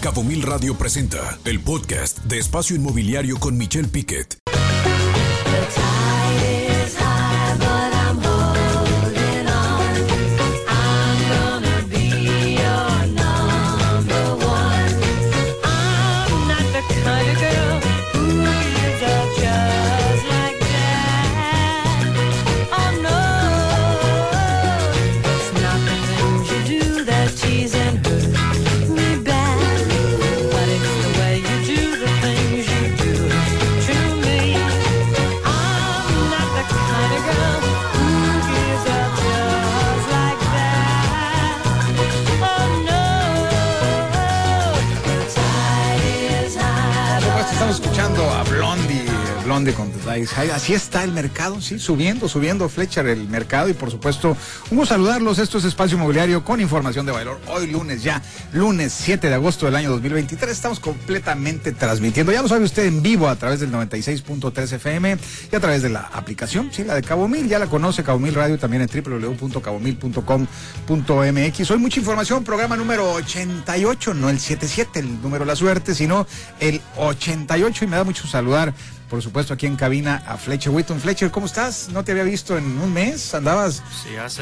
Cabo Mil Radio presenta el podcast de Espacio Inmobiliario con Michelle Piquet. Así está el mercado, sí, subiendo, subiendo Fletcher el mercado y por supuesto, un saludarlos. Esto es Espacio Inmobiliario con información de valor. Hoy lunes ya, lunes 7 de agosto del año 2023, estamos completamente transmitiendo. Ya lo sabe usted en vivo a través del 96.3 FM y a través de la aplicación, sí, la de Cabo Mil. Ya la conoce Cabo Mil Radio también en www.cabomil.com.mx. Hoy mucha información, programa número 88, no el 77, el número de la suerte, sino el 88 y me da mucho saludar por supuesto, aquí en cabina a Fletcher Whitton. Fletcher, ¿cómo estás? No te había visto en un mes, andabas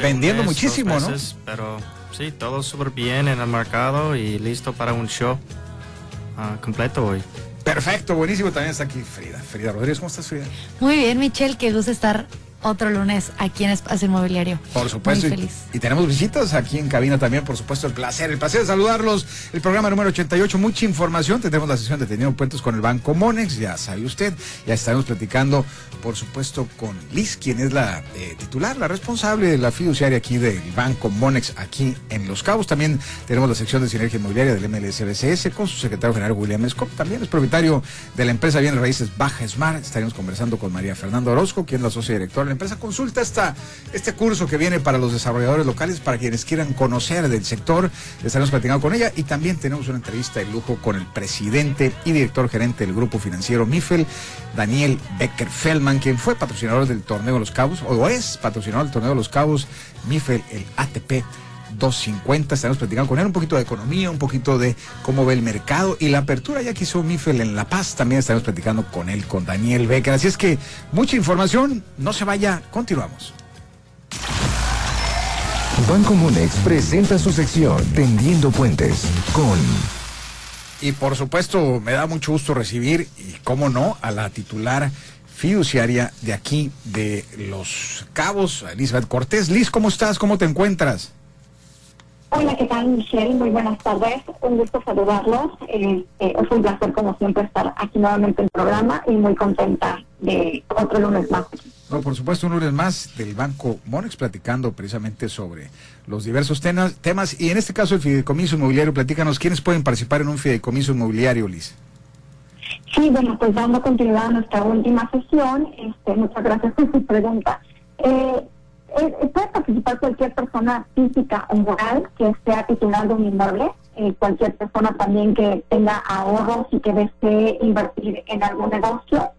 vendiendo muchísimo, ¿no? Pero sí, todo súper bien en el mercado y listo para un show ah, completo hoy. Perfecto, buenísimo. También está aquí Frida. Frida Rodríguez, ¿cómo estás, Frida? Muy bien, Michelle, qué gusto estar otro lunes aquí en Espacio Inmobiliario. Por supuesto. feliz. Y, tenemos visitas aquí en cabina también, por supuesto, el placer, el placer de saludarlos. El programa número 88, mucha información. Tendremos la sesión de Teniendo Puentes con el Banco Monex, ya sabe usted. Ya estaremos platicando, por supuesto, con Liz, quien es la eh, titular, la responsable de la fiduciaria aquí del Banco Monex, aquí en Los Cabos. También tenemos la sección de Sinergia Inmobiliaria del MLSBCS con su secretario general William Scott. También es propietario de la empresa Bienes Raíces Baja Smart. Estaremos conversando con María Fernanda Orozco, quien es la socia directora la empresa consulta esta, este curso que viene para los desarrolladores locales, para quienes quieran conocer del sector. Estaremos platicando con ella y también tenemos una entrevista de lujo con el presidente y director gerente del grupo financiero MIFEL, Daniel Becker Feldman, quien fue patrocinador del Torneo de los Cabos, o es patrocinador del Torneo de los Cabos, MIFEL, el ATP 250. Estaremos platicando con él un poquito de economía, un poquito de cómo ve el mercado y la apertura ya que hizo Mifel en La Paz. También estaremos platicando con él, con Daniel Becker. Así es que mucha información, no se vaya, continuamos. Banco Monex presenta su sección Tendiendo Puentes con... Y por supuesto, me da mucho gusto recibir, y cómo no, a la titular fiduciaria de aquí, de Los Cabos, Elizabeth Cortés. Liz, ¿cómo estás? ¿Cómo te encuentras? Hola, ¿qué tal, Michelle? Muy buenas tardes. Un gusto saludarlos. Eh, eh, es un placer, como siempre, estar aquí nuevamente en el programa y muy contenta de otro lunes más. No, por supuesto, un lunes más del Banco Monex platicando precisamente sobre los diversos temas y en este caso el fideicomiso inmobiliario. Platícanos, ¿quiénes pueden participar en un fideicomiso inmobiliario, Liz? Sí, bueno, pues dando continuidad a nuestra última sesión, este, muchas gracias por su pregunta. Eh, eh, puede participar cualquier persona física o moral que sea titular de un inmueble, eh, cualquier persona también que tenga ahorros y que desee invertir en algún negocio,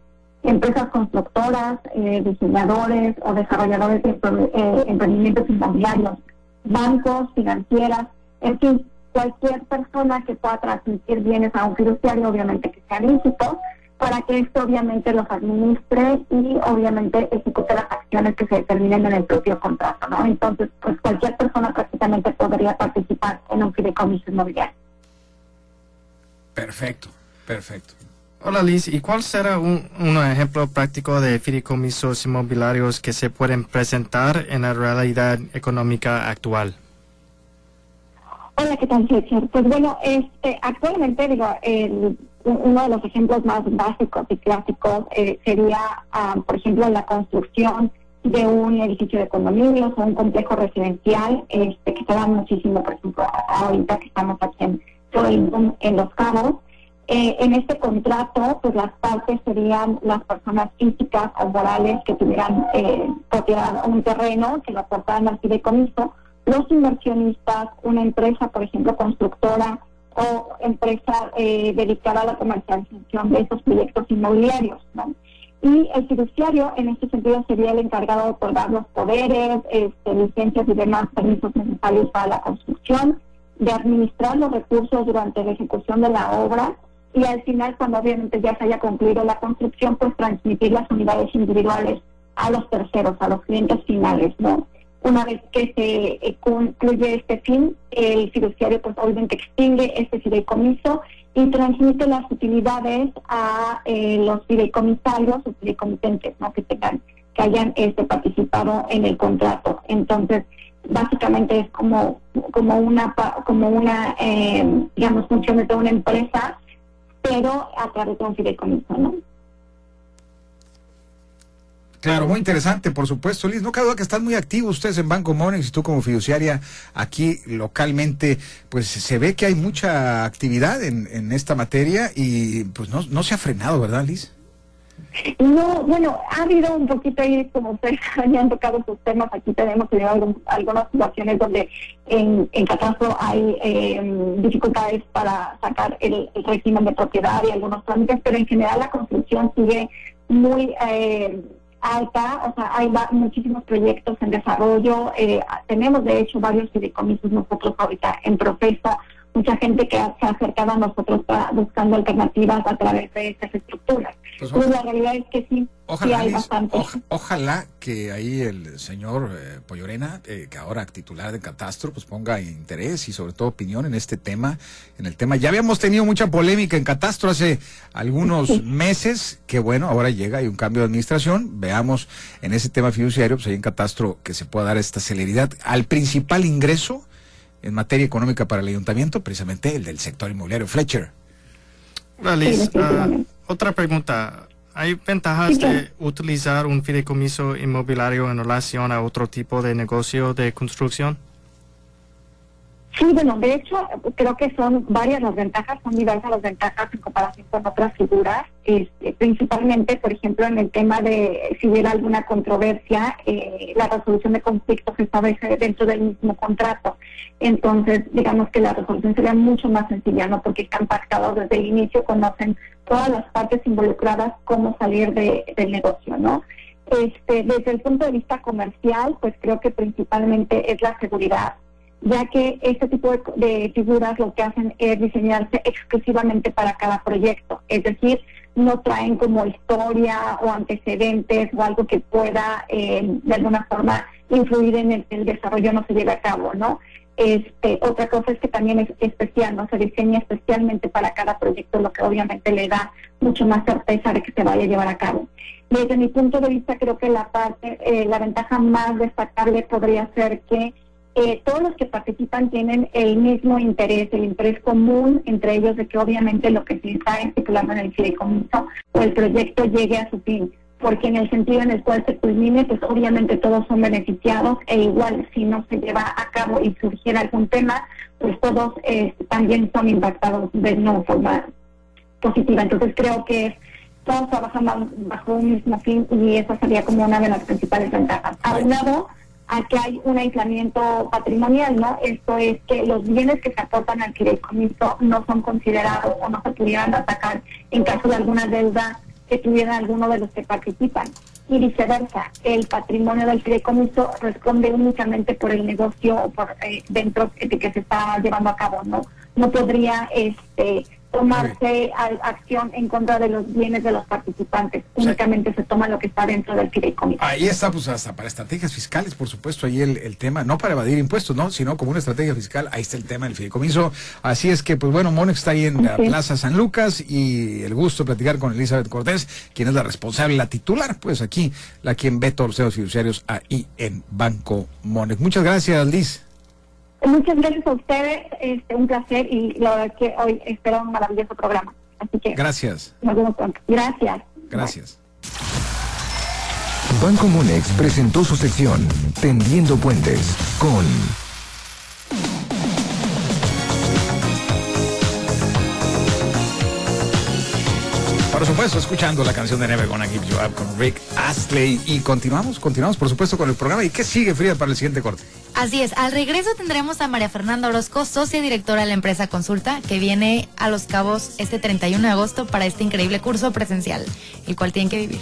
empresas constructoras, eh, diseñadores o desarrolladores de emprendimientos inmobiliarios, bancos, financieras, en fin, cualquier persona que pueda transmitir bienes a un fiduciario, obviamente que sea lícito, para que esto obviamente los administre y obviamente ejecute las acciones que se determinen en el propio contrato, ¿no? Entonces, pues cualquier persona prácticamente podría participar en un fideicomiso inmobiliario. Perfecto, perfecto. Hola Liz, ¿y cuál será un, un, ejemplo práctico de fideicomisos inmobiliarios que se pueden presentar en la realidad económica actual? Hola, ¿qué tal, Pues bueno, este, actualmente, digo, el uno de los ejemplos más básicos y clásicos eh, sería, ah, por ejemplo, la construcción de un edificio de condominios o un complejo residencial este, que se da muchísimo, por ejemplo, ahorita que estamos aquí en, Los Cabos. Eh, en este contrato, pues las partes serían las personas físicas o morales que tuvieran eh, propiedad un terreno, que lo aportaran al fideicomiso, los inversionistas, una empresa, por ejemplo, constructora, o empresa eh, dedicada a la comercialización de esos proyectos inmobiliarios. ¿no? Y el fiduciario, en este sentido, sería el encargado de otorgar los poderes, este, licencias y demás permisos necesarios para la construcción de administrar los recursos durante la ejecución de la obra y al final, cuando obviamente ya se haya concluido la construcción, pues transmitir las unidades individuales a los terceros, a los clientes finales, ¿no? Una vez que se eh, concluye este fin, el fiduciario pues obviamente extingue este fideicomiso y transmite las utilidades a eh, los fideicomisarios o fideicomitentes, ¿no? Que tengan, que hayan este participado en el contrato. Entonces, básicamente es como como una como una eh, digamos funciones de una empresa pero a través de un fideicomiso no Claro, muy interesante, por supuesto, Liz. No cabe duda que están muy activos ustedes en Banco Monex y tú como fiduciaria aquí localmente, pues se ve que hay mucha actividad en, en esta materia y pues no, no se ha frenado, ¿verdad, Liz? No, bueno, ha habido un poquito ahí, como ustedes han tocado sus temas, aquí tenemos algunas situaciones donde en, en catastro hay eh, dificultades para sacar el, régimen de propiedad y algunos trámites, pero en general la construcción sigue muy eh, alta, o sea, hay muchísimos proyectos en desarrollo, eh, tenemos de hecho varios fideicomisos nosotros ahorita en proceso, mucha gente que se ha acercado a nosotros buscando alternativas a través de estas estructuras. Pues, la realidad es que sí, ojalá, hay bastante. ojalá que ahí el señor eh, Pollorena, eh, que ahora titular de Catastro, pues ponga interés y sobre todo opinión en este tema, en el tema. Ya habíamos tenido mucha polémica en Catastro hace algunos meses, que bueno, ahora llega, hay un cambio de administración, veamos en ese tema fiduciario, pues ahí en Catastro que se pueda dar esta celeridad al principal ingreso en materia económica para el ayuntamiento, precisamente el del sector inmobiliario Fletcher. Ah, otra pregunta. ¿Hay ventajas de utilizar un fideicomiso inmobiliario en relación a otro tipo de negocio de construcción? Sí, bueno, de hecho, creo que son varias las ventajas, son diversas las ventajas en comparación con otras figuras, este, principalmente, por ejemplo, en el tema de si hubiera alguna controversia, eh, la resolución de conflictos se establece dentro del mismo contrato. Entonces, digamos que la resolución sería mucho más sencilla, ¿no? Porque están pactados desde el inicio, conocen todas las partes involucradas cómo salir de, del negocio, ¿no? Este, desde el punto de vista comercial, pues creo que principalmente es la seguridad ya que este tipo de, figuras lo que hacen es diseñarse exclusivamente para cada proyecto, es decir, no traen como historia o antecedentes o algo que pueda eh, de alguna forma influir en el, el, desarrollo no se lleve a cabo, ¿no? Este, otra cosa es que también es especial, ¿no? Se diseña especialmente para cada proyecto, lo que obviamente le da mucho más certeza de que se vaya a llevar a cabo. Desde mi punto de vista, creo que la parte, eh, la ventaja más destacable podría ser que eh, todos los que participan tienen el mismo interés, el interés común entre ellos de que obviamente lo que se está estipulando en el fideicomiso o el proyecto llegue a su fin, porque en el sentido en el cual se culmine, pues obviamente todos son beneficiados e igual si no se lleva a cabo y surgiera algún tema, pues todos eh, también son impactados de no forma positiva. Entonces creo que todos trabajan bajo un mismo fin y esa sería como una de las principales ventajas. A lado, a que hay un aislamiento patrimonial, ¿no? Esto es que los bienes que se aportan al fideicomiso no son considerados o no se pudieran atacar en caso de alguna deuda que tuviera alguno de los que participan. Y viceversa, el patrimonio del fideicomiso responde únicamente por el negocio o por eh, dentro de que se está llevando a cabo, ¿no? No podría este tomarse acción en contra de los bienes de los participantes. Únicamente se toma lo que está dentro del fideicomiso. Ahí está, pues hasta para estrategias fiscales, por supuesto, ahí el, el, tema, no para evadir impuestos, ¿no? Sino como una estrategia fiscal, ahí está el tema del fideicomiso. Así es que, pues bueno, Monex está ahí en la Plaza San Lucas y el gusto de platicar con Elizabeth Cortés, quien es la responsable, la titular, pues aquí, la quien ve todos los fiduciarios ahí en Banco Monex. Muchas gracias, Liz. Muchas gracias a ustedes, este, un placer y la verdad que hoy espero un maravilloso programa. Así que gracias. Nos vemos pronto. Gracias. Gracias. Banco Monex presentó su sección Tendiendo Puentes con Por supuesto, escuchando la canción de Never Gonna Give You Up con Rick Astley. Y continuamos, continuamos, por supuesto, con el programa. ¿Y qué sigue, Frida, para el siguiente corte? Así es, al regreso tendremos a María Fernanda Orozco, socia directora de la empresa Consulta, que viene a Los Cabos este 31 de agosto para este increíble curso presencial, el cual tienen que vivir.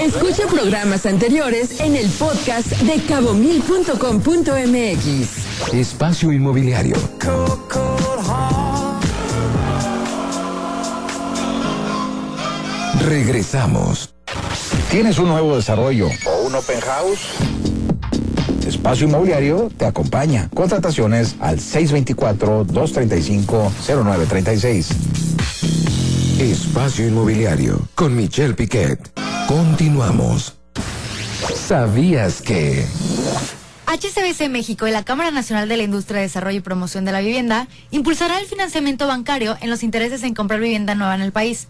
Escucha programas anteriores en el podcast de cabomil.com.mx. Espacio Inmobiliario. Regresamos. ¿Tienes un nuevo desarrollo o un open house? Espacio Inmobiliario te acompaña. Contrataciones al 624-235-0936. Espacio Inmobiliario con Michelle Piquet. Continuamos. ¿Sabías que? HCBC México y la Cámara Nacional de la Industria de Desarrollo y Promoción de la Vivienda impulsará el financiamiento bancario en los intereses en comprar vivienda nueva en el país.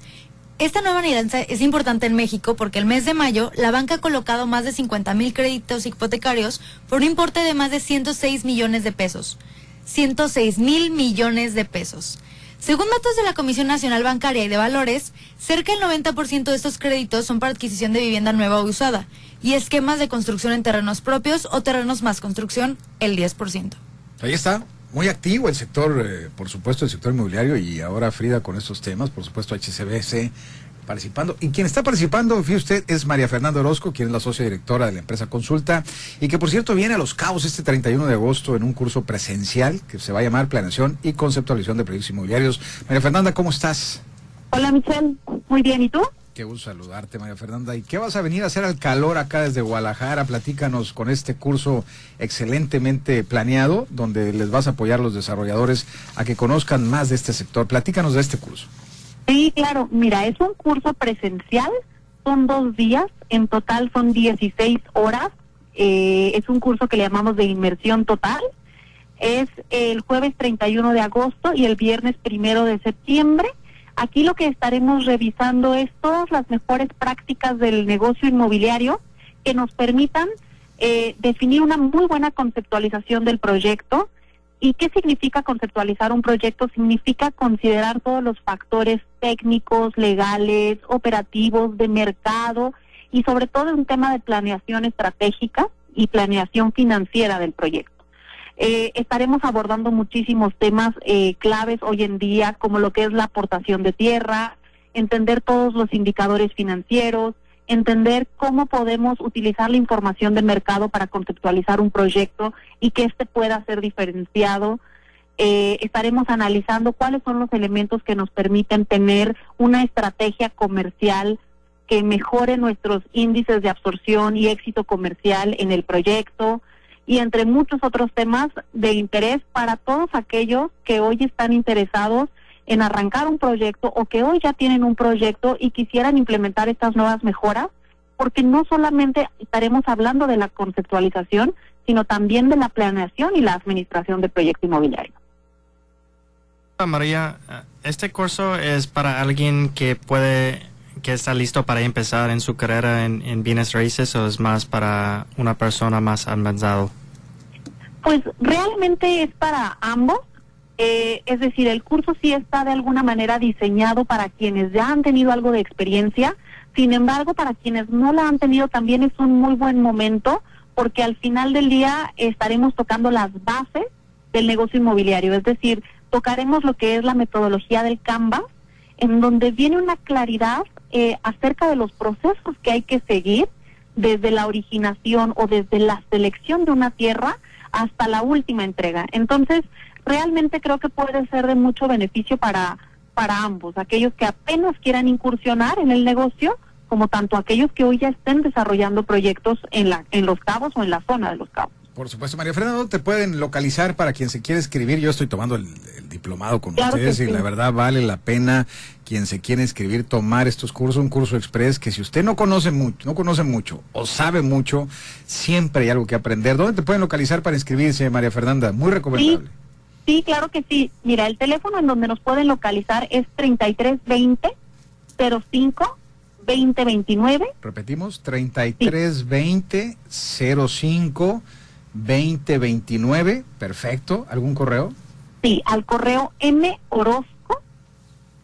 Esta nueva alianza es importante en México porque el mes de mayo la banca ha colocado más de 50 mil créditos hipotecarios por un importe de más de 106 millones de pesos. 106 mil millones de pesos. Según datos de la Comisión Nacional Bancaria y de Valores, cerca del 90% de estos créditos son para adquisición de vivienda nueva o usada y esquemas de construcción en terrenos propios o terrenos más construcción, el 10%. Ahí está. Muy activo el sector, eh, por supuesto, el sector inmobiliario y ahora Frida con estos temas, por supuesto HCBC participando. Y quien está participando, fíjese usted, es María Fernanda Orozco, quien es la socia directora de la empresa Consulta, y que por cierto viene a Los Cabos este 31 de agosto en un curso presencial que se va a llamar Planeación y Conceptualización de Proyectos Inmobiliarios. María Fernanda, ¿cómo estás? Hola Michelle, muy bien, ¿y tú? Qué gusto saludarte, María Fernanda. ¿Y qué vas a venir a hacer al calor acá desde Guadalajara? Platícanos con este curso excelentemente planeado, donde les vas a apoyar a los desarrolladores a que conozcan más de este sector. Platícanos de este curso. Sí, claro. Mira, es un curso presencial, son dos días, en total son 16 horas. Eh, es un curso que le llamamos de inmersión total. Es el jueves 31 de agosto y el viernes primero de septiembre. Aquí lo que estaremos revisando es todas las mejores prácticas del negocio inmobiliario que nos permitan eh, definir una muy buena conceptualización del proyecto. ¿Y qué significa conceptualizar un proyecto? Significa considerar todos los factores técnicos, legales, operativos, de mercado y sobre todo un tema de planeación estratégica y planeación financiera del proyecto. Eh, estaremos abordando muchísimos temas eh, claves hoy en día, como lo que es la aportación de tierra, entender todos los indicadores financieros, entender cómo podemos utilizar la información de mercado para conceptualizar un proyecto y que éste pueda ser diferenciado. Eh, estaremos analizando cuáles son los elementos que nos permiten tener una estrategia comercial que mejore nuestros índices de absorción y éxito comercial en el proyecto y entre muchos otros temas de interés para todos aquellos que hoy están interesados en arrancar un proyecto o que hoy ya tienen un proyecto y quisieran implementar estas nuevas mejoras, porque no solamente estaremos hablando de la conceptualización, sino también de la planeación y la administración de proyecto inmobiliario. María, este curso es para alguien que puede, que está listo para empezar en su carrera en, en bienes raíces o es más para una persona más avanzado? Pues realmente es para ambos. Eh, es decir, el curso sí está de alguna manera diseñado para quienes ya han tenido algo de experiencia. Sin embargo, para quienes no la han tenido también es un muy buen momento porque al final del día estaremos tocando las bases del negocio inmobiliario. Es decir, tocaremos lo que es la metodología del Canvas, en donde viene una claridad eh, acerca de los procesos que hay que seguir desde la originación o desde la selección de una tierra hasta la última entrega. Entonces, realmente creo que puede ser de mucho beneficio para, para ambos, aquellos que apenas quieran incursionar en el negocio, como tanto aquellos que hoy ya estén desarrollando proyectos en, la, en los cabos o en la zona de los cabos. Por supuesto, María Fernanda, te pueden localizar para quien se quiere escribir? Yo estoy tomando el, diplomado con ustedes y la verdad vale la pena quien se quiere inscribir tomar estos cursos, un curso express que si usted no conoce mucho, no conoce mucho o sabe mucho, siempre hay algo que aprender. ¿Dónde te pueden localizar para inscribirse, María Fernanda? Muy recomendable. Sí, claro que sí. Mira, el teléfono en donde nos pueden localizar es 3320 05 2029. Repetimos, 3320 05 2029. Perfecto. ¿Algún correo? Sí, al correo morozco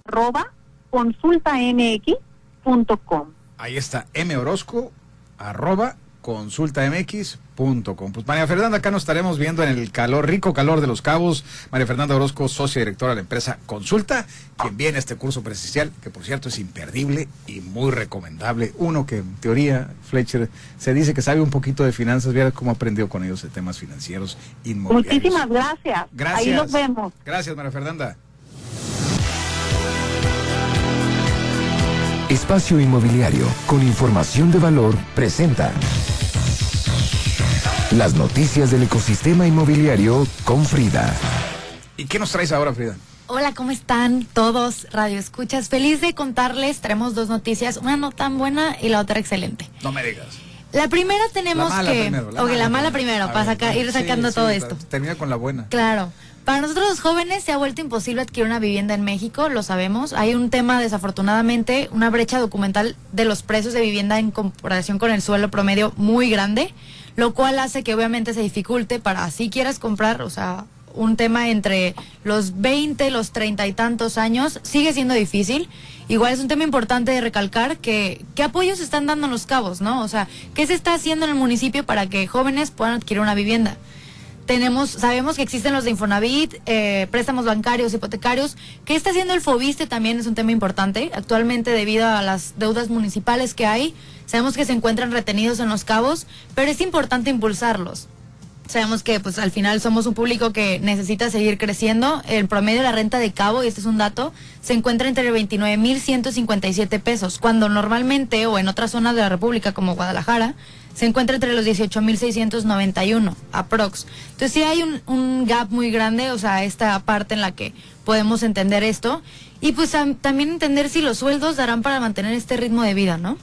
arroba consultamx.com. Ahí está, morozco arroba consultamx.com. Pues María Fernanda, acá nos estaremos viendo en el calor, rico calor de los cabos. María Fernanda Orozco, socia directora de la empresa Consulta, quien viene a este curso presencial, que por cierto es imperdible y muy recomendable. Uno que en teoría, Fletcher, se dice que sabe un poquito de finanzas, viera cómo aprendió con ellos de temas financieros inmobiliarios. Muchísimas gracias. Gracias. Ahí nos vemos. Gracias, María Fernanda. Espacio Inmobiliario con información de valor presenta las noticias del ecosistema inmobiliario con Frida. ¿Y qué nos traes ahora, Frida? Hola, ¿cómo están todos? Radio Escuchas. Feliz de contarles, traemos dos noticias, una no tan buena y la otra excelente. No me digas. La primera tenemos La mala que... primero, la ok, la mala mala primero. para ver, sacar- ir sacando sí, todo esto. Termina con la buena. Claro. Para nosotros los jóvenes se ha vuelto imposible adquirir una vivienda en México, lo sabemos. Hay un tema, desafortunadamente, una brecha documental de los precios de vivienda en comparación con el suelo promedio muy grande, lo cual hace que obviamente se dificulte para si quieras comprar, o sea, un tema entre los 20, los 30 y tantos años, sigue siendo difícil. Igual es un tema importante de recalcar que qué apoyos están dando los cabos, ¿no? O sea, ¿qué se está haciendo en el municipio para que jóvenes puedan adquirir una vivienda? Tenemos, sabemos que existen los de Infonavit, eh, préstamos bancarios, hipotecarios. ¿Qué está haciendo el Fobiste? También es un tema importante. Actualmente, debido a las deudas municipales que hay, sabemos que se encuentran retenidos en los cabos, pero es importante impulsarlos. Sabemos que pues al final somos un público que necesita seguir creciendo. El promedio de la renta de cabo, y este es un dato, se encuentra entre 29.157 pesos, cuando normalmente o en otras zonas de la República como Guadalajara se encuentra entre los 18.691 aprox. Entonces sí hay un, un gap muy grande, o sea, esta parte en la que podemos entender esto y pues am- también entender si los sueldos darán para mantener este ritmo de vida, ¿no?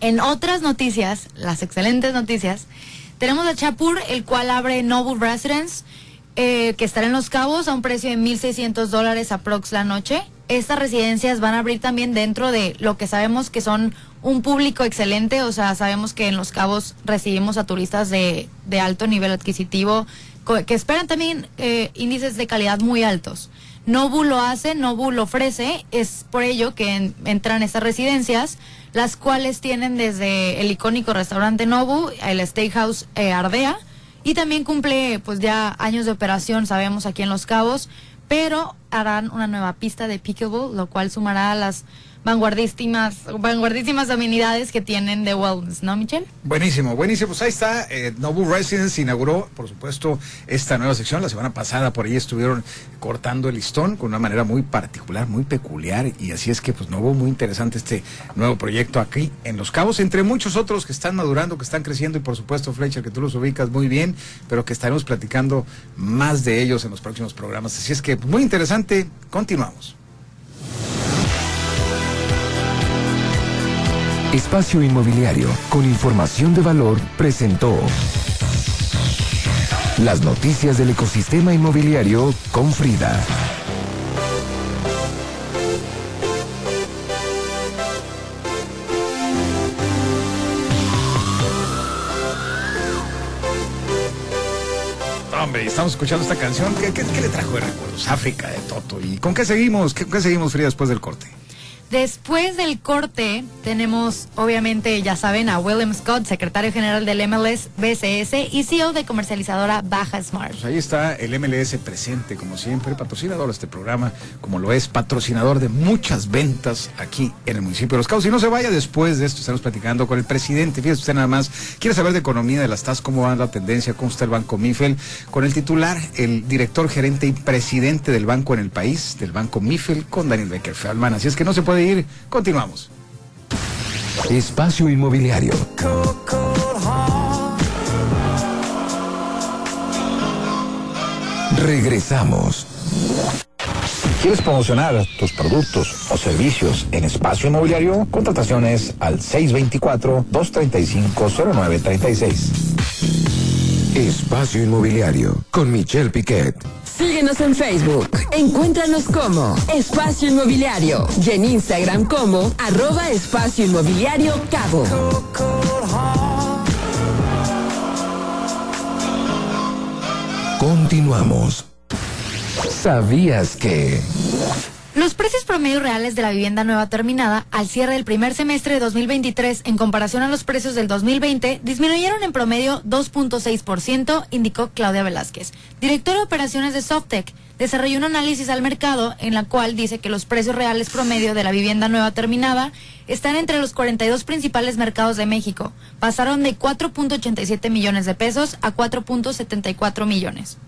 En otras noticias, las excelentes noticias, tenemos a Chapur, el cual abre Noble Residence, eh, que estará en Los Cabos a un precio de 1.600 dólares aprox la noche. Estas residencias van a abrir también dentro de lo que sabemos que son un público excelente, o sea, sabemos que en Los Cabos recibimos a turistas de, de alto nivel adquisitivo, que esperan también eh, índices de calidad muy altos. Nobu lo hace, Nobu lo ofrece, es por ello que en- entran estas residencias, las cuales tienen desde el icónico restaurante Nobu, el Steakhouse eh, Ardea, y también cumple pues ya años de operación, sabemos, aquí en Los Cabos, pero harán una nueva pista de pickleball, lo cual sumará a las vanguardísimas, vanguardísimas amenidades que tienen de wellness, ¿no, Michelle? Buenísimo, buenísimo. Pues ahí está. Eh, Nobu Residence inauguró, por supuesto, esta nueva sección. La semana pasada por ahí estuvieron cortando el listón con una manera muy particular, muy peculiar. Y así es que, pues, Nobu, muy interesante este nuevo proyecto aquí en Los Cabos, entre muchos otros que están madurando, que están creciendo. Y por supuesto, Fletcher, que tú los ubicas muy bien, pero que estaremos platicando más de ellos en los próximos programas. Así es que, pues, muy interesante. Continuamos. Espacio Inmobiliario con información de valor presentó las noticias del ecosistema inmobiliario con Frida. Hombre, estamos escuchando esta canción. ¿Qué, qué, qué le trajo de recuerdos? África de Toto. ¿Y con qué seguimos? ¿Qué, qué seguimos, Frida, después del corte? Después del corte, tenemos, obviamente, ya saben, a William Scott, secretario general del MLS BCS y CEO de comercializadora Baja Smart. Pues ahí está el MLS presente, como siempre, patrocinador de este programa, como lo es, patrocinador de muchas ventas aquí en el municipio de Los Cabos. Y no se vaya después de esto, estamos platicando con el presidente. Fíjese usted nada más, quiere saber de economía de las TAS, cómo va la tendencia, cómo está el Banco Mifel, con el titular, el director gerente y presidente del banco en el país, del Banco Mifel, con Daniel Becker Feldman. Así es que no se puede ir. Continuamos. Espacio Inmobiliario. Regresamos. ¿Quieres promocionar tus productos o servicios en espacio inmobiliario? Contrataciones al 624-235-0936. Espacio Inmobiliario con Michelle Piquet. Síguenos en Facebook. Encuéntranos como Espacio Inmobiliario y en Instagram como arroba Espacio Inmobiliario Cabo. Continuamos. ¿Sabías que... Los precios promedios reales de la vivienda nueva terminada al cierre del primer semestre de 2023 en comparación a los precios del 2020 disminuyeron en promedio 2.6%, indicó Claudia Velázquez, directora de operaciones de Softec. Desarrolló un análisis al mercado en la cual dice que los precios reales promedio de la vivienda nueva terminada están entre los 42 principales mercados de México. Pasaron de 4.87 millones de pesos a 4.74 millones.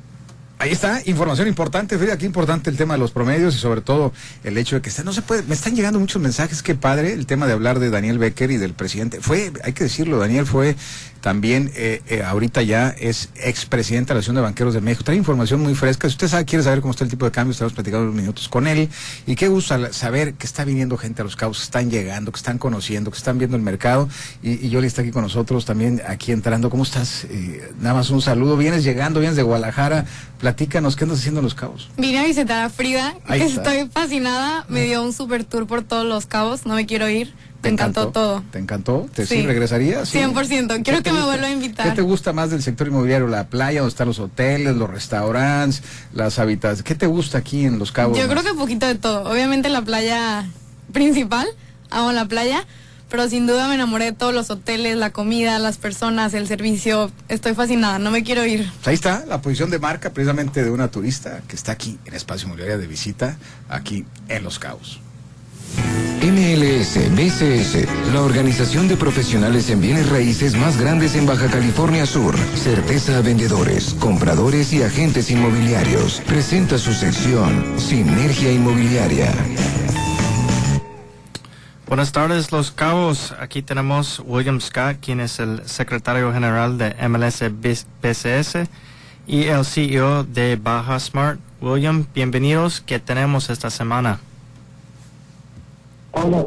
Ahí está, información importante, Frida, aquí importante el tema de los promedios y sobre todo el hecho de que no se puede, me están llegando muchos mensajes, qué padre el tema de hablar de Daniel Becker y del presidente. Fue, hay que decirlo, Daniel fue también eh, eh, ahorita ya es expresidente de la Asociación de Banqueros de México. Trae información muy fresca. Si usted sabe, quiere saber cómo está el tipo de cambio, estamos platicando unos minutos con él. Y qué gusto saber que está viniendo gente a los cabos, que están llegando, que están conociendo, que están viendo el mercado. Y, y Yoli está aquí con nosotros también, aquí entrando. ¿Cómo estás? Eh, nada más un saludo. Vienes llegando, vienes de Guadalajara. Platícanos, ¿qué andas haciendo en los cabos? Vine a visitar a Frida, estoy fascinada. Me dio un super tour por todos los cabos, no me quiero ir te encantó, todo. ¿Te encantó? ¿Te sí, regresarías? Sí. 100%. Quiero que me vuelva a invitar. ¿Qué te gusta más del sector inmobiliario? ¿La playa, donde están los hoteles, los restaurantes, las habitaciones? ¿Qué te gusta aquí en Los Cabos? Yo creo que un poquito de todo. Obviamente la playa principal, amo la playa, pero sin duda me enamoré de todos los hoteles, la comida, las personas, el servicio. Estoy fascinada, no me quiero ir. Ahí está la posición de marca precisamente de una turista que está aquí en Espacio Inmobiliario de visita, aquí en Los Cabos. MLS BCS, la organización de profesionales en bienes raíces más grandes en Baja California Sur. Certeza a vendedores, compradores y agentes inmobiliarios. Presenta su sección Sinergia Inmobiliaria. Buenas tardes, Los Cabos. Aquí tenemos William Scott, quien es el secretario general de MLS BCS y el CEO de Baja Smart. William, bienvenidos. ¿Qué tenemos esta semana? Hola,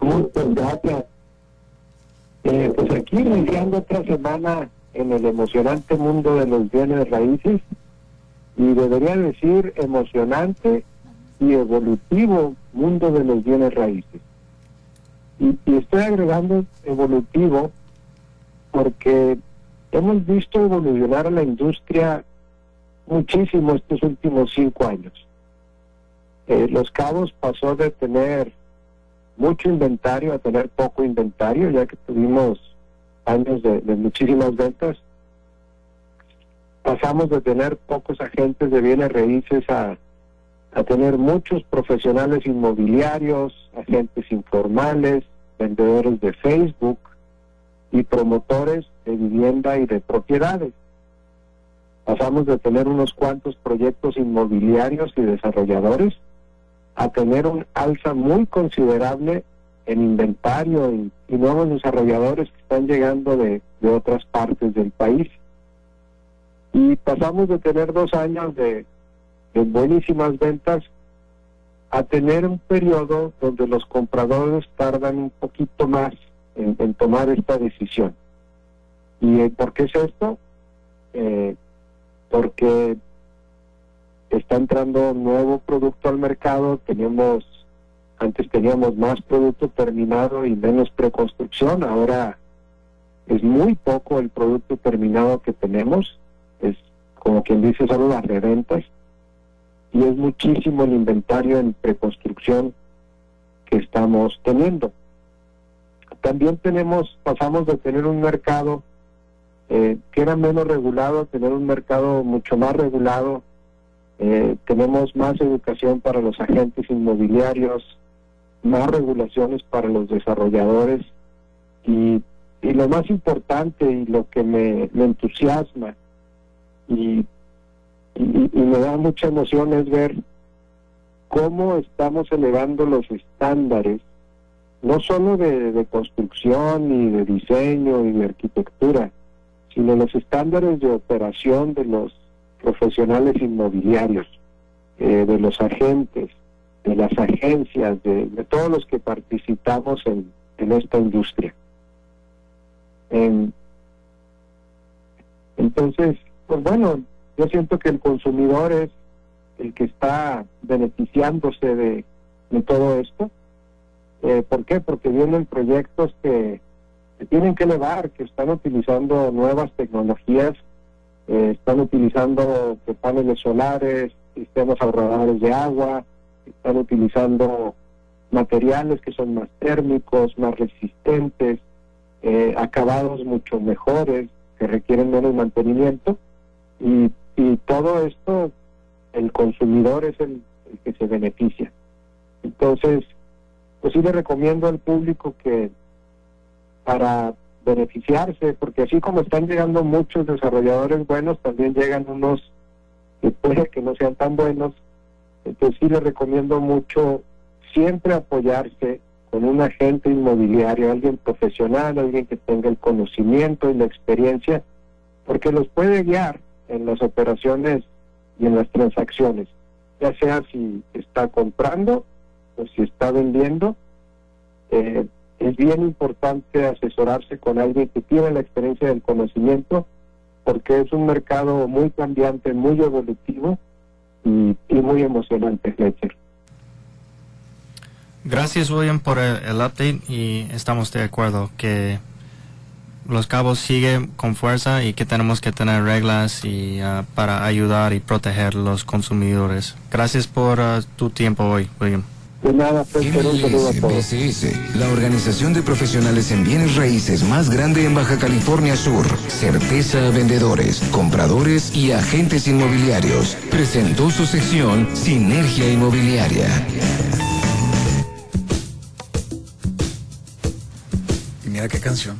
Muchas gracias. Eh, pues aquí iniciando otra semana en el emocionante mundo de los bienes raíces y debería decir emocionante y evolutivo mundo de los bienes raíces. Y, y estoy agregando evolutivo porque hemos visto evolucionar a la industria muchísimo estos últimos cinco años. Eh, los Cabos pasó de tener mucho inventario a tener poco inventario, ya que tuvimos años de, muchísimas ventas. Pasamos de tener pocos agentes de bienes raíces a, a tener muchos profesionales inmobiliarios, agentes informales, vendedores de Facebook y promotores de vivienda y de propiedades. Pasamos de tener unos cuantos proyectos inmobiliarios y desarrolladores a tener un alza muy considerable en inventario y, nuevos desarrolladores que están llegando de, otras partes del país. Y pasamos de tener dos años de, buenísimas ventas a tener un periodo donde los compradores tardan un poquito más en, tomar esta decisión. ¿Y eh, por qué es esto? Eh, porque está entrando nuevo producto al mercado, tenemos antes teníamos más producto terminado y menos preconstrucción, ahora es muy poco el producto terminado que tenemos, es como quien dice solo las reventas y es muchísimo el inventario en preconstrucción que estamos teniendo. También tenemos, pasamos de tener un mercado eh, que era menos regulado a tener un mercado mucho más regulado eh, tenemos más educación para los agentes inmobiliarios, más regulaciones para los desarrolladores y, y lo más importante y lo que me, entusiasma y, y, me da mucha emoción es ver cómo estamos elevando los estándares, no solo de, de construcción y de diseño y de arquitectura, sino los estándares de operación de los profesionales inmobiliarios, eh, de los agentes, de las agencias, de, todos los que participamos en, esta industria. entonces, pues bueno, yo siento que el consumidor es el que está beneficiándose de, todo esto. Eh, ¿Por qué? Porque vienen proyectos que, que tienen que elevar, que están utilizando nuevas tecnologías eh, están utilizando paneles solares, sistemas ahorradores de agua, están utilizando materiales que son más térmicos, más resistentes, eh, acabados mucho mejores, que requieren menos mantenimiento y, y todo esto el consumidor es el, el que se beneficia. Entonces, pues sí le recomiendo al público que para beneficiarse, porque así como están llegando muchos desarrolladores buenos, también llegan unos que puede que no sean tan buenos. Entonces sí le recomiendo mucho siempre apoyarse con un agente inmobiliario, alguien profesional, alguien que tenga el conocimiento y la experiencia, porque los puede guiar en las operaciones y en las transacciones, ya sea si está comprando o si está vendiendo. Eh, es bien importante asesorarse con alguien que tiene la experiencia del conocimiento, porque es un mercado muy cambiante, muy evolutivo y, muy emocionante, Fletcher. Gracias, William, por el, el, update y estamos de acuerdo que los cabos siguen con fuerza y que tenemos que tener reglas y uh, para ayudar y proteger los consumidores. Gracias por uh, tu tiempo hoy, William. De nada, Fletcher, un saludo a todos. BCS, la organización de profesionales en bienes raíces más grande en Baja California Sur, Certeza Vendedores, Compradores y Agentes Inmobiliarios, presentó su sección Sinergia Inmobiliaria. Y mira qué canción.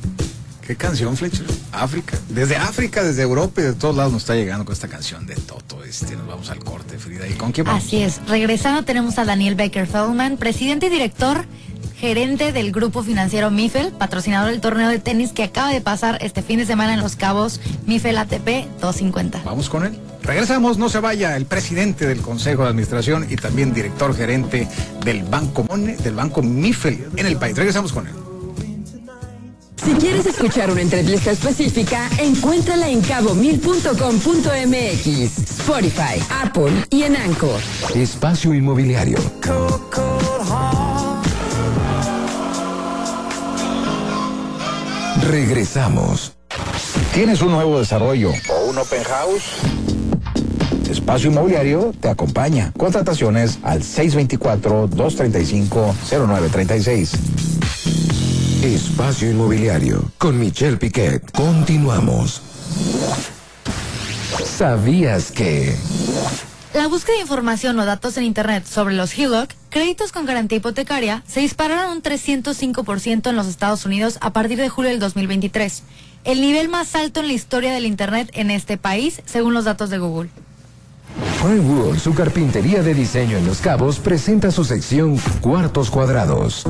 ¿Qué canción, Fletcher? África. Desde África, desde Europa y de todos lados nos está llegando con esta canción de Toto. Este, nos vamos al corte, Frida. ¿Y con quién vamos? Así es. Regresando tenemos a Daniel Becker Feldman, presidente y director gerente del grupo financiero Mifel, patrocinador del torneo de tenis que acaba de pasar este fin de semana en Los Cabos, Mifel ATP 250. Vamos con él. Regresamos, no se vaya, el presidente del Consejo de Administración y también director gerente del Banco Mone, del Banco Mifel en el país. Regresamos con él. Si quieres escuchar una entrevista específica, encuéntrala en cabomil.com.mx, Spotify, Apple y en Anchor. Espacio Inmobiliario. Regresamos. ¿Tienes un nuevo desarrollo o un open house? Espacio Inmobiliario te acompaña. Contrataciones al 624-235-0936. Espacio Inmobiliario con Michelle Piquet. Continuamos. ¿Sabías que? La búsqueda de información o datos en Internet sobre los HELOC, créditos con garantía hipotecaria, se dispararon un 305% en los Estados Unidos a partir de julio del 2023, el nivel más alto en la historia del Internet en este país, según los datos de Google. Pinewood, su carpintería de diseño en Los Cabos, presenta su sección Cuartos Cuadrados.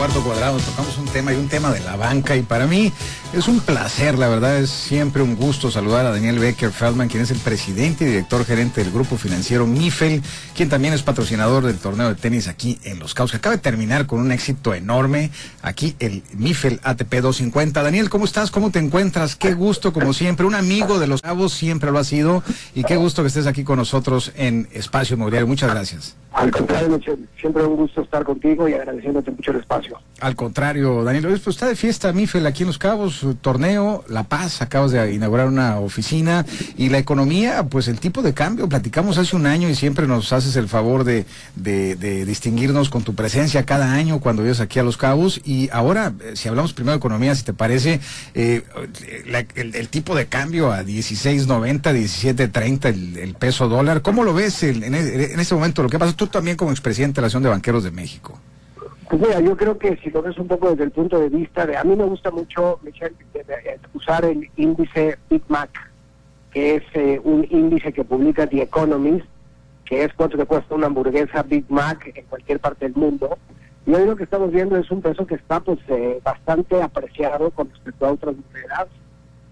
Cuarto cuadrado. Tocamos un tema y un tema de la banca. Y para mí es un placer, la verdad, es siempre un gusto saludar a Daniel Becker Feldman, quien es el presidente y director gerente del grupo financiero Mifel, quien también es patrocinador del torneo de tenis aquí en Los Cabos, que acaba de terminar con un éxito enorme. Aquí el Mifel ATP 250. Daniel, ¿cómo estás? ¿Cómo te encuentras? Qué gusto, como siempre. Un amigo de Los Cabos siempre lo ha sido. Y qué gusto que estés aquí con nosotros en Espacio Inmobiliario. Muchas gracias. Al contrario, siempre un gusto estar contigo y agradeciéndote mucho el espacio. Al contrario, Daniel, pues está de fiesta Mifel aquí en Los Cabos, torneo La Paz, acabas de inaugurar una oficina y la economía, pues el tipo de cambio, platicamos hace un año y siempre nos haces el favor de, de, de distinguirnos con tu presencia cada año cuando vienes aquí a Los Cabos y ahora, eh, si hablamos primero de economía, si te parece, eh, la- el, tipo de cambio a 16.90, 17.30 el, el peso dólar, ¿cómo lo ves en, en este momento? Lo que pasa tú también como expresidente de la Asociación de Banqueros de México. Pues mira, yo creo que si lo ves un poco desde el punto de vista de... A mí me gusta mucho, Michelle, usar el índice Big Mac, que es eh, un índice que publica The Economist, que es cuánto te cuesta una hamburguesa Big Mac en cualquier parte del mundo. Y hoy lo que estamos viendo es un peso que está pues eh, bastante apreciado con respecto a otras monedas.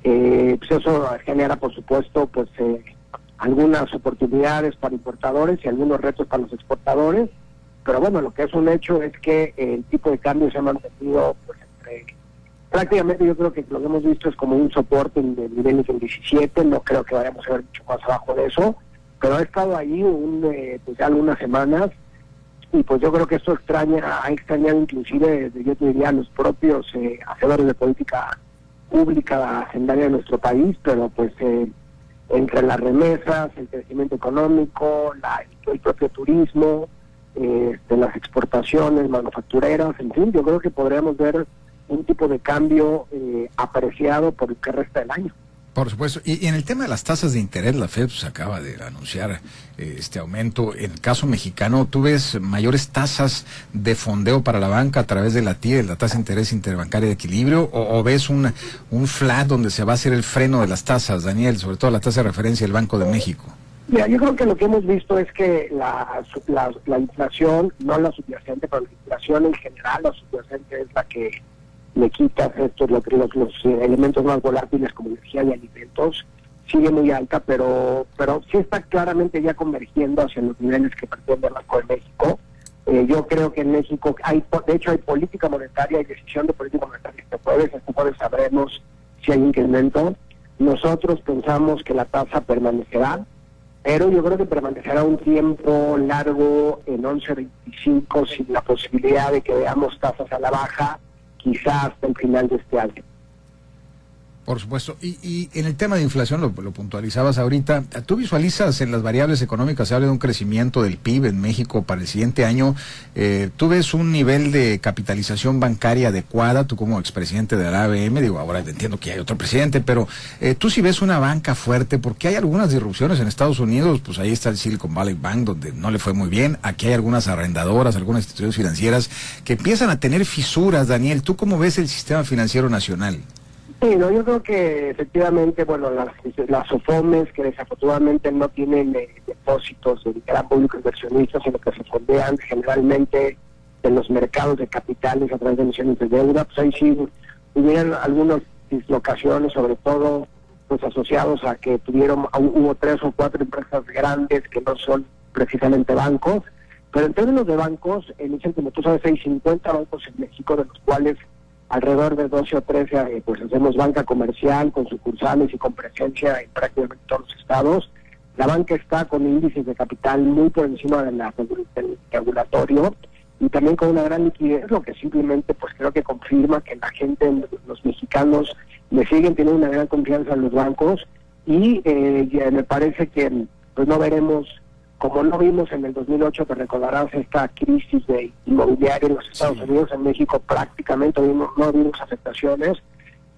Eh, pues eso genera, por supuesto, pues eh, algunas oportunidades para importadores y algunos retos para los exportadores. Pero bueno, lo que es un hecho es que el tipo de cambio se ha mantenido pues, entre prácticamente yo creo que lo que hemos visto es como un soporte en de niveles del 17, no creo que vayamos a ver mucho más abajo de eso, pero ha estado ahí un, eh, pues ya algunas semanas y pues yo creo que esto extraña, ha extrañado inclusive, yo te diría, a los propios eh, hacedores de política pública hacendaria de nuestro país, pero pues eh, entre las remesas, el crecimiento económico, la, el propio turismo, eh, de las exportaciones manufactureras, en fin, yo creo que podríamos ver un tipo de cambio eh, apreciado por el que resta del año. Por supuesto. Y, en el tema de las tasas de interés, la FED pues, acaba de anunciar eh, este aumento. En el caso mexicano, ¿tú ves mayores tasas de fondeo para la banca a través de la TIE, la tasa de interés interbancaria de equilibrio? ¿O, ves un, un flat donde se va a hacer el freno de las tasas, Daniel, sobre todo la tasa de referencia del Banco de México? Mira, yo creo que lo que hemos visto es que la, la, la inflación, no la subyacente, pero la inflación en general, la subyacente es la que le quitas estos los, los, elementos más volátiles como energía y alimentos, sigue muy alta, pero pero sí está claramente ya convergiendo hacia los niveles que pretende el Banco de México. Eh, yo creo que en México hay, de hecho, hay política monetaria y decisión de política monetaria este jueves, este jueves sabremos si hay incremento. Nosotros pensamos que la tasa permanecerá, pero yo creo que permanecerá un tiempo largo en 11.25 sin la posibilidad de que veamos tasas a la baja quizás hasta el final de este año. Por supuesto. Y, y en el tema de inflación, lo, puntualizabas ahorita, ¿tú visualizas en las variables económicas, se habla de un crecimiento del PIB en México para el siguiente año? Eh, ¿Tú ves un nivel de capitalización bancaria adecuada, tú como expresidente de la ABM? Digo, ahora entiendo que hay otro presidente, pero eh, tú sí ves una banca fuerte, porque hay algunas disrupciones en Estados Unidos, pues ahí está el Silicon Valley Bank, donde no le fue muy bien. Aquí hay algunas arrendadoras, algunas instituciones financieras que empiezan a tener fisuras, Daniel. ¿Tú cómo ves el sistema financiero nacional? Sí, no, yo creo que efectivamente, bueno, las, las OFOMES que desafortunadamente no tienen eh, depósitos de gran público inversionista, sino que se fondean generalmente en los mercados de capitales a través de emisiones de deuda, pues ahí sí hubieran algunas dislocaciones, sobre todo pues asociados a que tuvieron, hubo tres o cuatro empresas grandes que no son precisamente bancos, pero en términos de bancos, en como tú sabes, hay 50 bancos en México, de los cuales alrededor de 12 o 13, eh, pues hacemos banca comercial con sucursales y con presencia en prácticamente todos los estados. La banca está con índices de capital muy por encima del regulatorio y también con una gran liquidez, lo que simplemente pues creo que confirma que la gente, los mexicanos, le siguen teniendo una gran confianza en los bancos y eh, me parece que pues no veremos como no vimos en el 2008, que recordarás esta crisis de inmobiliaria en los Estados Unidos, en México prácticamente no vimos afectaciones.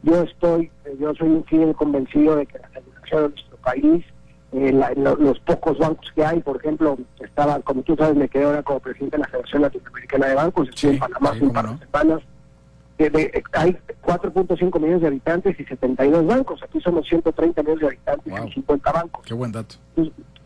Yo estoy, yo soy un fiel convencido de que la regulación de nuestro país, eh, los pocos bancos que hay, por ejemplo, estaba, como tú sabes, me quedé ahora como presidente de la Federación Latinoamericana de Bancos, estoy en Panamá sí, un par de semanas. hay 4.5 millones de habitantes y 72 bancos. Aquí somos 130 millones de habitantes y 50 bancos. Qué buen dato.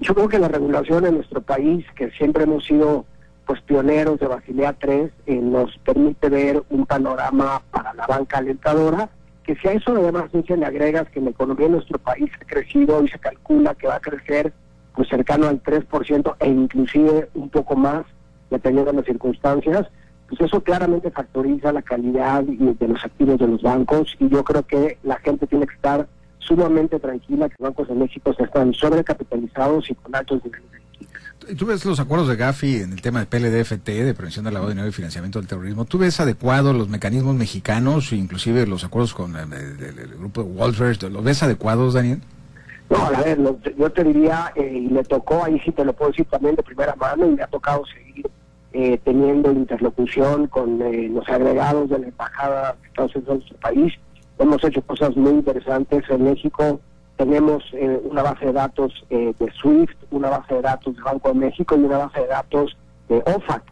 Yo creo que la regulación en nuestro país, que siempre hemos sido pues pioneros de Basilea 3, eh, nos permite ver un panorama para la banca alentadora, que si a eso además se le agregas que la economía de nuestro país ha crecido y se calcula que va a crecer pues cercano al 3% e inclusive un poco más, dependiendo de las circunstancias, pues eso claramente factoriza la calidad de los activos de los bancos y yo creo que la gente tiene que estar sumamente tranquila que los bancos de México están sobrecapitalizados y con altos niveles de liquidez. ¿Tú ves los acuerdos de Gafi en el tema de PLDFT, de prevención del lavado de dinero y financiamiento del terrorismo? ¿Tú ves adecuados los mecanismos mexicanos, inclusive los acuerdos con el, grupo de Walters? ¿Los ves adecuados, Daniel? No, a ver, yo te diría, eh, y le tocó, ahí sí te lo puedo decir también de primera mano, y me ha tocado seguir eh, teniendo interlocución con eh, los agregados de la Embajada de Estados Unidos en nuestro país hemos hecho cosas muy interesantes en México. Tenemos eh, una base de datos eh, de SWIFT, una base de datos de Banco de México y una base de datos de OFAC.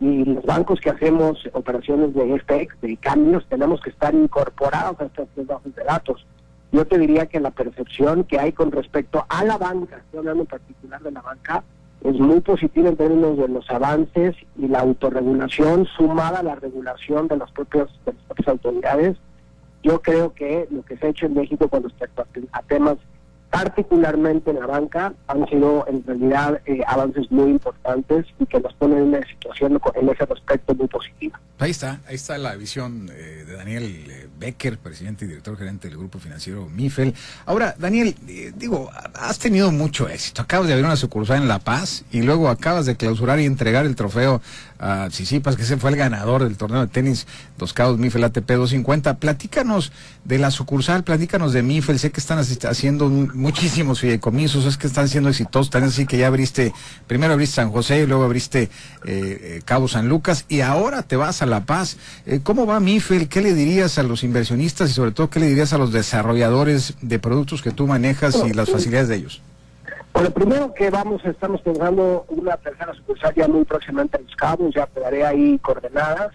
Y los bancos que hacemos operaciones de FX, de cambios, tenemos que estar incorporados a estas tres bases de datos. Yo te diría que la percepción que hay con respecto a la banca, estoy hablando en particular de la banca, es muy positiva en términos de los avances y la autorregulación sumada a la regulación de las propias, de las propias autoridades yo creo que lo que se ha hecho en México con respecto a, temas particularmente en la banca, han sido en realidad eh, avances muy importantes y que nos ponen en una situación en ese aspecto muy positiva. Ahí está, ahí está la visión eh, de Daniel eh, Becker, presidente y director gerente del grupo financiero Mifel. Ahora, Daniel, eh, digo, has tenido mucho éxito. Acabas de abrir una sucursal en La Paz y luego acabas de clausurar y entregar el trofeo a Sisipas, que ese fue el ganador del torneo de tenis Dos Cabos Mifel ATP 250. Platícanos de la sucursal, platícanos de Mifel. Sé que están haciendo muchísimos fideicomisos, es que están siendo exitosos. También así que ya abriste, primero abriste San José y luego abriste eh, eh, Cabo San Lucas y ahora te vas a La Paz. ¿Cómo va Mifel? ¿Qué le dirías a los inversionistas y sobre todo qué le dirías a los desarrolladores de productos que tú manejas y las facilidades de ellos? Bueno, primero que vamos, estamos pensando una tercera sucursal ya muy próximamente en Los Cabos, ya te daré ahí coordenadas.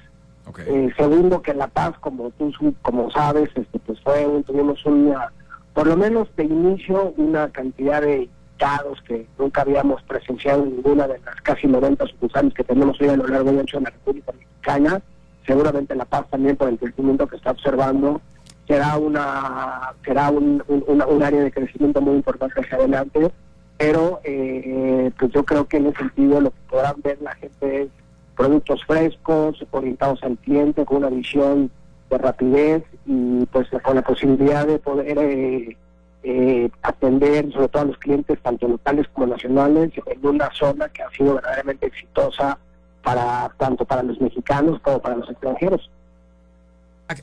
Eh, segundo, que en La Paz, como tú como sabes, este, pues fue, tuvimos una, por lo menos de inicio, una cantidad de dados que nunca habíamos presenciado en ninguna de las casi 90 sucursales que tenemos hoy a lo largo y ancho de la República Mexicana. Seguramente La Paz también por el crecimiento que está observando será una será un, un, área de crecimiento muy importante hacia adelante pero eh, pues yo creo que en ese sentido lo que podrán ver la gente es productos frescos orientados al cliente con una visión de rapidez y pues con la posibilidad de poder eh, eh, atender sobre todo a los clientes tanto locales como nacionales en una zona que ha sido verdaderamente exitosa para tanto para los mexicanos como para los extranjeros.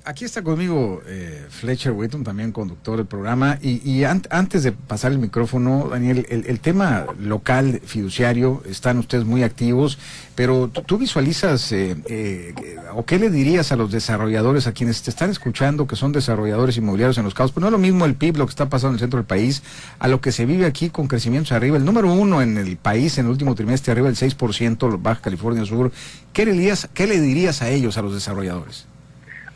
Aquí está conmigo eh, Fletcher Whitton, también conductor del programa. Y, antes de pasar el micrófono, Daniel, el, tema local fiduciario, están ustedes muy activos, pero tú, visualizas, eh, eh, o qué le dirías a los desarrolladores, a quienes te están escuchando, que son desarrolladores inmobiliarios en los casos, pues no es lo mismo el PIB, lo que está pasando en el centro del país, a lo que se vive aquí con crecimientos arriba. El número uno en el país en el último trimestre, arriba del 6%, Baja California Sur. ¿Qué le dirías, qué le dirías a ellos, a los desarrolladores?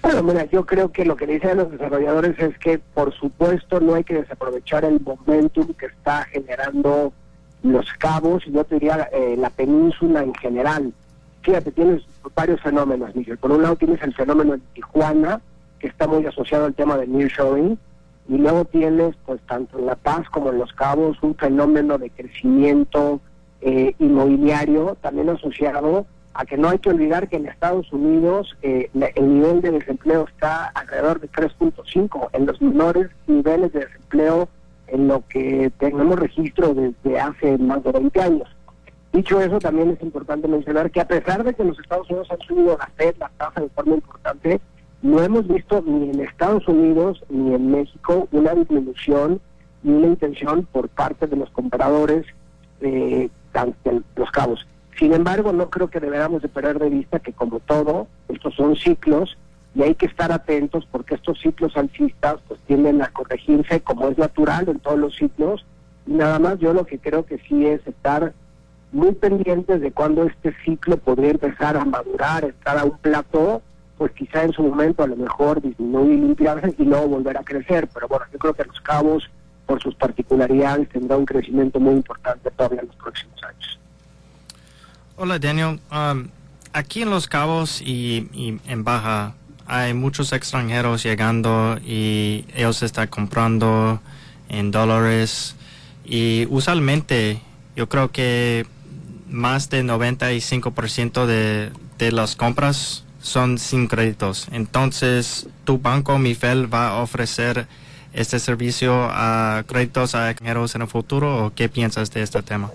Bueno, mira, yo creo que lo que dicen los desarrolladores es que, por supuesto, no hay que desaprovechar el momentum que está generando los cabos, y yo te diría eh, la península en general. Fíjate, tienes varios fenómenos, Miguel. Por un lado tienes el fenómeno en Tijuana, que está muy asociado al tema del nearshoring, y luego tienes, pues, tanto en La Paz como en Los Cabos, un fenómeno de crecimiento eh, inmobiliario, también asociado a que no hay que olvidar que en Estados Unidos eh, el nivel de desempleo está alrededor de 3.5, en los menores niveles de desempleo en lo que tenemos registro desde hace más de 20 años. Dicho eso, también es importante mencionar que a pesar de que los Estados Unidos han subido la la tasa de forma importante, no hemos visto ni en Estados Unidos ni en México una disminución ni una intención por parte de los compradores de los cabos. Sin embargo, no creo que deberíamos de perder de vista que como todo, estos son ciclos y hay que estar atentos porque estos ciclos alcistas pues tienden a corregirse como es natural en todos los ciclos y nada más yo lo que creo que sí es estar muy pendientes de cuando este ciclo podría empezar a madurar, estar a un plato, pues quizá en su momento a lo mejor disminuir limpiarse y luego volver a crecer, pero bueno, yo creo que los cabos por sus particularidades tendrá un crecimiento muy importante todavía en los próximos años. Hola Daniel, um, aquí en Los Cabos y, en Baja hay muchos extranjeros llegando y ellos están comprando en dólares y usualmente yo creo que más del 95% de, de las compras son sin créditos. Entonces, ¿tu banco Mifel va a ofrecer este servicio a créditos a extranjeros en el futuro o qué piensas de este tema?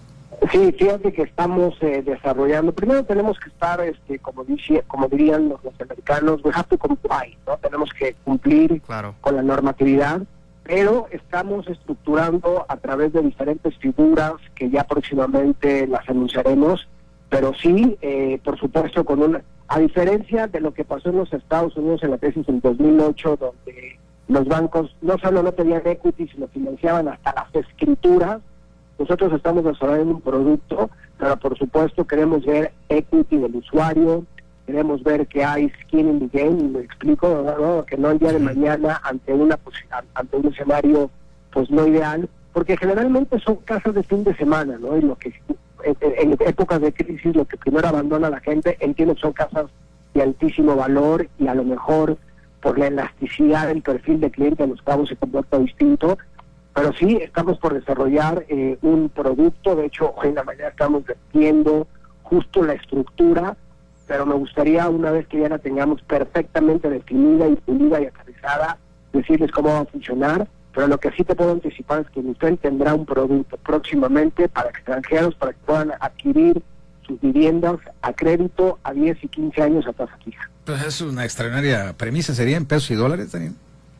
Sí, fíjate que estamos eh, desarrollando. Primero tenemos que estar, este, como dice, como dirían los norteamericanos, we have to comply, ¿no? Tenemos que cumplir con la normatividad, pero estamos estructurando a través de diferentes figuras que ya próximamente las anunciaremos, pero sí, eh, por supuesto, con una, a diferencia de lo que pasó en los Estados Unidos en la crisis en 2008, donde los bancos no solo no tenían equity, sino financiaban hasta las escrituras nosotros estamos desarrollando un producto, pero por supuesto queremos ver equity del usuario, queremos ver que hay skin in the game, y me explico, que no el día de mañana ante una ante un escenario pues no ideal, porque generalmente son casas de fin de semana, ¿no? Y lo que en, épocas de crisis lo que primero abandona la gente, entiendo que son casas de altísimo valor y a lo mejor por la elasticidad del perfil de cliente a los cabos se comporta distinto, pero sí, estamos por desarrollar eh, un producto, de hecho, hoy en la mañana estamos viendo justo la estructura, pero me gustaría una vez que ya la tengamos perfectamente definida y pulida y aterrizada, decirles cómo va a funcionar, pero lo que sí te puedo anticipar es que usted tendrá un producto próximamente para extranjeros, para que puedan adquirir sus viviendas a crédito a 10 y 15 años a tasa fija. Pues es una extraordinaria premisa, ¿sería en pesos y dólares, Daniel?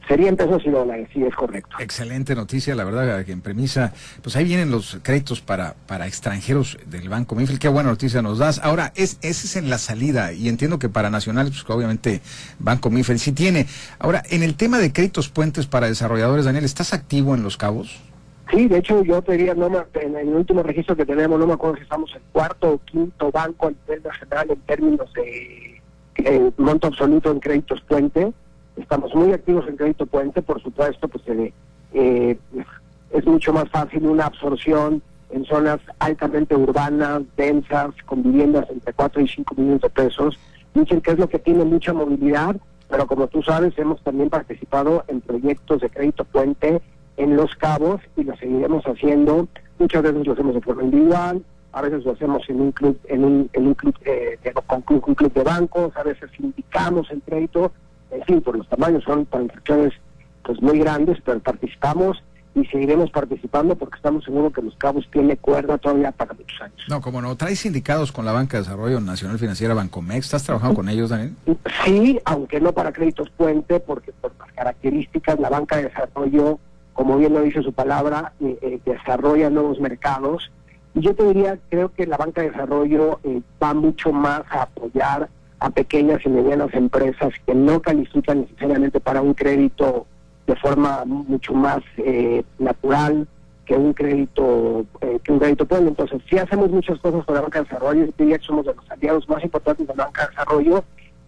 Sería en pesos y dólares, sí, es correcto. Excelente noticia, la verdad, que en premisa, pues ahí vienen los créditos para, para extranjeros del Banco Mifel. Qué buena noticia nos das. Ahora, es, ese es en la salida, y entiendo que para nacionales, pues obviamente Banco Mifel sí tiene. Ahora, en el tema de créditos puentes para desarrolladores, Daniel, ¿estás activo en Los Cabos? Sí, de hecho yo te diría, no en el último registro que tenemos, no me acuerdo si estamos en cuarto o quinto banco a nivel nacional en términos de eh, monto absoluto en créditos puente Estamos muy activos en crédito puente, por supuesto, pues eh, es mucho más fácil una absorción en zonas altamente urbanas, densas, con viviendas entre 4 y 5 millones de pesos. Dicen que es lo que tiene mucha movilidad, pero como tú sabes, hemos también participado en proyectos de crédito puente en Los Cabos y lo seguiremos haciendo. Muchas veces lo hacemos de forma individual, a veces lo hacemos en un club, en un, en un club, eh, con un club de bancos, a veces indicamos el crédito en fin, por los tamaños son transacciones pues muy grandes, pero participamos y seguiremos participando porque estamos seguros que Los Cabos tiene cuerda todavía para muchos años. No, como no, traes sindicados con la Banca de Desarrollo Nacional Financiera Bancomex, ¿estás trabajando con ellos, Daniel? Sí, aunque no para créditos puente, porque por las características la Banca de Desarrollo, como bien lo dice su palabra, eh, eh, desarrolla nuevos mercados. Y yo te diría, creo que la Banca de Desarrollo eh, va mucho más a apoyar a pequeñas y medianas empresas que no califican necesariamente para un crédito de forma mucho más eh, natural que un crédito eh, que un crédito pueblo. Entonces, si hacemos muchas cosas con la banca de desarrollo, y diría que somos de los aliados más importantes de la banca de desarrollo.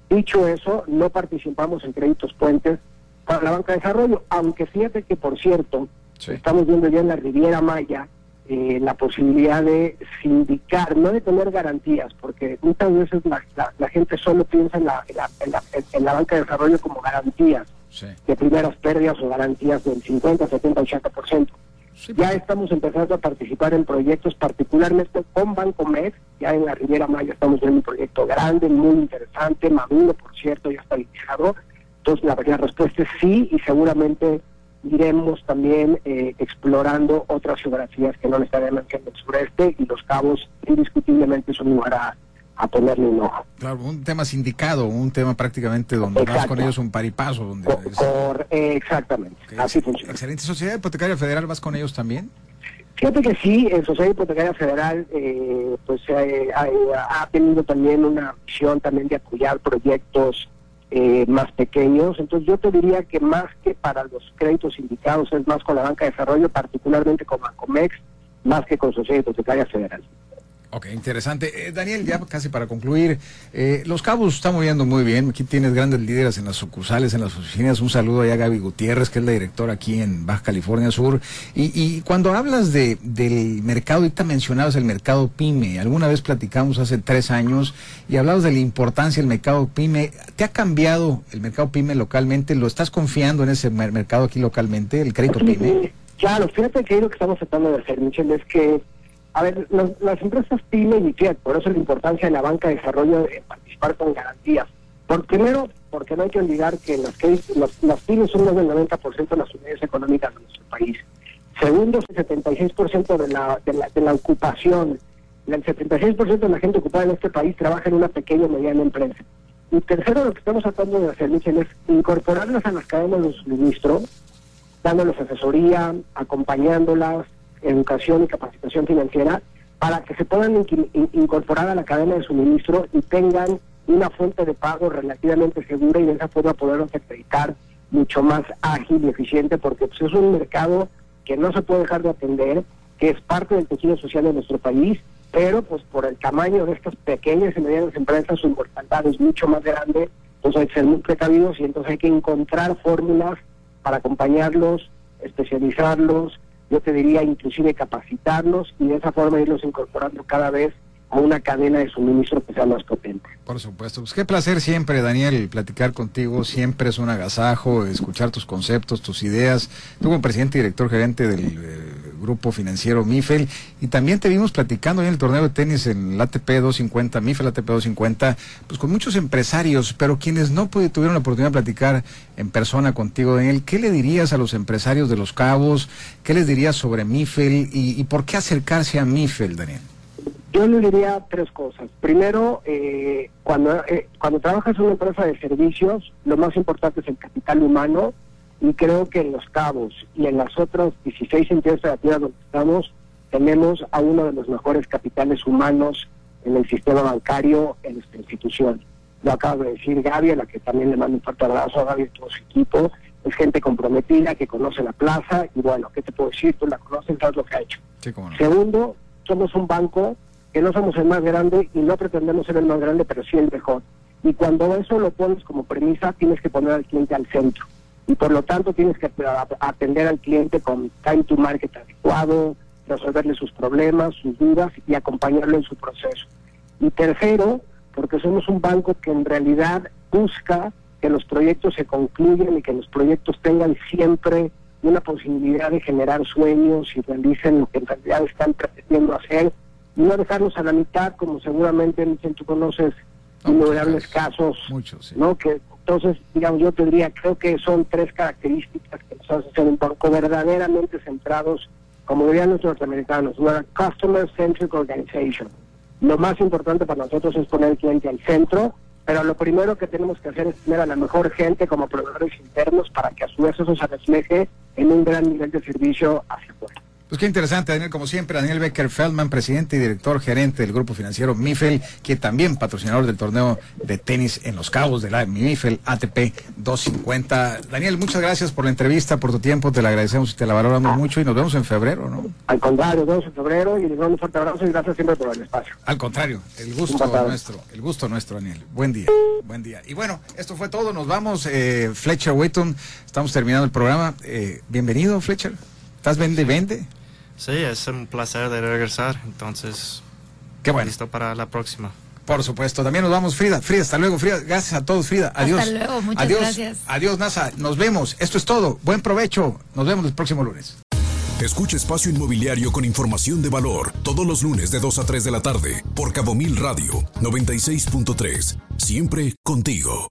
Dicho eso, no participamos en créditos puentes para la banca de desarrollo, aunque fíjate que, por cierto, estamos viendo ya en la Riviera Maya eh, la posibilidad de sindicar, no de tener garantías, porque muchas veces la, gente solo piensa en la, en la, banca de desarrollo como garantías de primeras pérdidas o garantías del 50, 70, 80%. Ya estamos empezando a participar en proyectos, particularmente con Banco Med, ya en la Riviera Maya estamos viendo un proyecto grande, muy interesante, maduro, por cierto, ya está iniciado. Entonces la, la respuesta es sí y seguramente iremos también eh, explorando otras geografías que no necesariamente en el sureste y los cabos indiscutiblemente son un lugar a, ponerle un ojo. Claro, un tema sindicado, un tema prácticamente donde vas con ellos un paripaso. Donde eh, exactamente, así funciona. Excelente. ¿Sociedad Hipotecaria Federal vas con ellos también? Fíjate que sí, en Sociedad Hipotecaria Federal eh, pues ha tenido también una visión también de apoyar proyectos eh, más pequeños. Entonces yo te diría que más que para los créditos indicados es más con la banca de desarrollo, particularmente con Bancomex, más que con Sociedad Hipotecaria Federal. Ok, interesante. Eh, Daniel, ya casi para concluir, eh, Los Cabos está moviendo muy bien. Aquí tienes grandes líderes en las sucursales, en las oficinas. Un saludo allá a Gaby Gutiérrez, que es la directora aquí en Baja California Sur. Y, cuando hablas de, del mercado, ahorita mencionabas el mercado PYME. Alguna vez platicamos hace tres años y hablabas de la importancia del mercado PYME. ¿Te ha cambiado el mercado PYME localmente? ¿Lo estás confiando en ese mercado aquí localmente, el crédito PYME? Claro, fíjate que lo que estamos tratando de hacer, Michelle, es que a ver, las empresas PYME y Fiat, por eso la importancia de la banca de desarrollo de participar con garantías. Por primero, porque no hay que olvidar que las, las, pymes son más del 90% de las unidades económicas de nuestro país. Segundo, el 76% de la, de, la, de la ocupación, el 76% de la gente ocupada en este país trabaja en una pequeña o mediana empresa. Y tercero, lo que estamos tratando de hacer, Michel, es incorporarlas a las cadenas de suministro, dándoles asesoría, acompañándolas, educación y capacitación financiera para que se puedan incorporar a la cadena de suministro y tengan una fuente de pago relativamente segura y de esa forma poderlos acreditar mucho más ágil y eficiente porque pues, es un mercado que no se puede dejar de atender, que es parte del tejido social de nuestro país, pero pues por el tamaño de estas pequeñas y medianas empresas su mortalidad es mucho más grande, entonces hay que ser muy precavidos y entonces hay que encontrar fórmulas para acompañarlos, especializarlos, yo te diría inclusive capacitarlos y de esa forma irlos incorporando cada vez a una cadena de suministro que sea más potente. Por supuesto. Pues qué placer siempre, Daniel, platicar contigo. Siempre es un agasajo escuchar tus conceptos, tus ideas. Tú como presidente y director gerente del eh, grupo financiero MIFEL. Y también te vimos platicando en el torneo de tenis en la ATP 250, MIFEL ATP 250, pues con muchos empresarios, pero quienes no tuvieron la oportunidad de platicar en persona contigo, Daniel, ¿qué le dirías a los empresarios de Los Cabos? ¿Qué les dirías sobre MIFEL y, y por qué acercarse a MIFEL, Daniel? Yo le diría tres cosas. Primero, eh, cuando, eh, cuando trabajas en una empresa de servicios, lo más importante es el capital humano y creo que en Los Cabos y en las otras 16 entidades federativas donde estamos, tenemos a uno de los mejores capitales humanos en el sistema bancario en esta institución. Lo acaba de decir Gaby, a la que también le mando un fuerte abrazo a Gaby y todo su equipo. Es gente comprometida, que conoce la plaza y bueno, ¿qué te puedo decir? Tú la conoces, sabes lo que ha hecho. Segundo, somos un banco que no somos el más grande y no pretendemos ser el más grande, pero sí el mejor. Y cuando eso lo pones como premisa, tienes que poner al cliente al centro. Y por lo tanto tienes que atender al cliente con time to market adecuado, resolverle sus problemas, sus dudas y acompañarlo en su proceso. Y tercero, porque somos un banco que en realidad busca que los proyectos se concluyan y que los proyectos tengan siempre una posibilidad de generar sueños y realicen lo que en realidad están pretendiendo hacer y no dejarlos a la mitad, como seguramente tú conoces innumerables casos, ¿no? Que entonces, digamos, yo tendría, creo que son tres características que nos hacen ser un banco verdaderamente centrados, como dirían los norteamericanos, una customer centric organization. Lo más importante para nosotros es poner al cliente al centro, pero lo primero que tenemos que hacer es tener a la mejor gente como proveedores internos para que a su vez eso se refleje en un gran nivel de servicio hacia afuera. Pues qué interesante, Daniel, como siempre, Daniel Becker Feldman, presidente y director gerente del grupo financiero MIFEL, que también patrocinador del torneo de tenis en Los Cabos de la MIFEL ATP 250. Daniel, muchas gracias por la entrevista, por tu tiempo, te la agradecemos y te la valoramos mucho y nos vemos en febrero, ¿no? Al contrario, nos vemos en febrero y les mando un fuerte abrazo y gracias siempre por el espacio. Al contrario, el gusto nuestro, el gusto nuestro, Daniel. Buen día, buen día. Y bueno, esto fue todo, nos vamos. Eh, Fletcher Wayton, estamos terminando el programa. Eh, bienvenido, Fletcher. ¿Estás vende, vende? Sí, es un placer de regresar, entonces. Qué bueno. Listo para la próxima. Por supuesto. También nos vamos, Frida. Frida, hasta luego, Frida. Gracias a todos, Frida. Adiós. Hasta luego, muchas Adiós. gracias. Adiós, NASA. Nos vemos. Esto es todo. Buen provecho. Nos vemos el próximo lunes. Escucha Espacio Inmobiliario con información de valor todos los lunes de 2 a 3 de la tarde por Cabo Mil Radio 96.3. Siempre contigo.